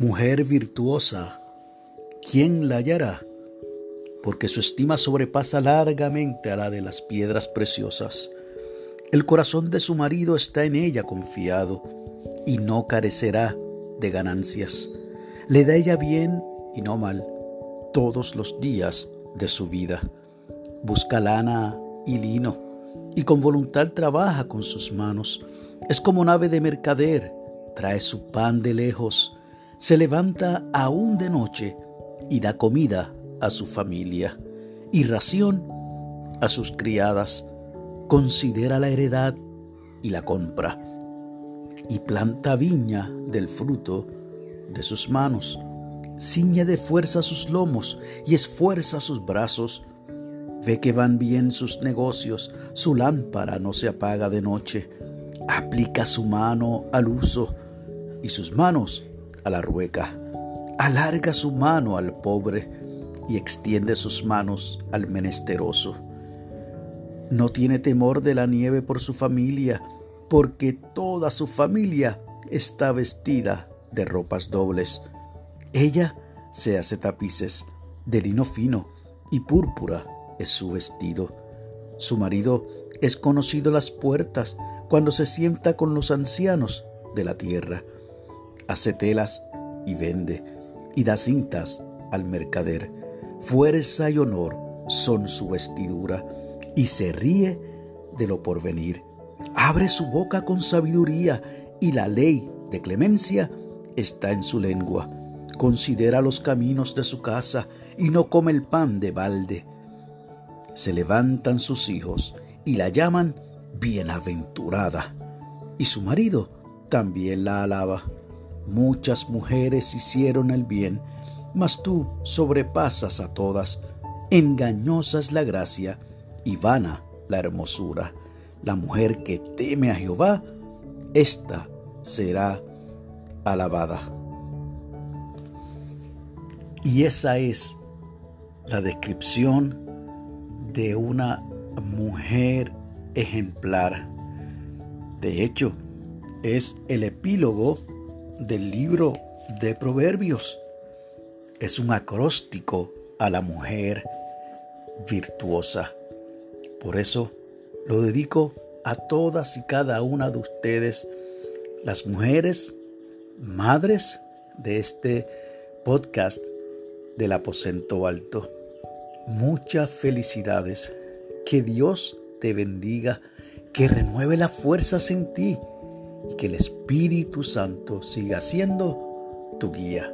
Mujer virtuosa, ¿quién la hallará? Porque su estima sobrepasa largamente a la de las piedras preciosas. El corazón de su marido está en ella confiado y no carecerá de ganancias. Le da ella bien y no mal todos los días de su vida. Busca lana y lino y con voluntad trabaja con sus manos. Es como nave de mercader, trae su pan de lejos se levanta aún de noche y da comida a su familia y ración a sus criadas, considera la heredad y la compra, y planta viña del fruto de sus manos, ciñe de fuerza sus lomos y esfuerza sus brazos, ve que van bien sus negocios, su lámpara no se apaga de noche, aplica su mano al uso y sus manos a la rueca, alarga su mano al pobre y extiende sus manos al menesteroso. No tiene temor de la nieve por su familia, porque toda su familia está vestida de ropas dobles. Ella se hace tapices de lino fino y púrpura es su vestido. Su marido es conocido las puertas cuando se sienta con los ancianos de la tierra hace telas y vende, y da cintas al mercader. Fuerza y honor son su vestidura, y se ríe de lo porvenir. Abre su boca con sabiduría, y la ley de clemencia está en su lengua. Considera los caminos de su casa, y no come el pan de balde. Se levantan sus hijos, y la llaman bienaventurada, y su marido también la alaba. Muchas mujeres hicieron el bien, mas tú sobrepasas a todas. Engañosa es la gracia y vana la hermosura. La mujer que teme a Jehová, ésta será alabada. Y esa es la descripción de una mujer ejemplar. De hecho, es el epílogo del libro de Proverbios. Es un acróstico a la mujer virtuosa. Por eso lo dedico a todas y cada una de ustedes, las mujeres, madres de este podcast del aposento alto. Muchas felicidades. Que Dios te bendiga, que renueve las fuerzas en ti y que el Espíritu Santo siga siendo tu guía.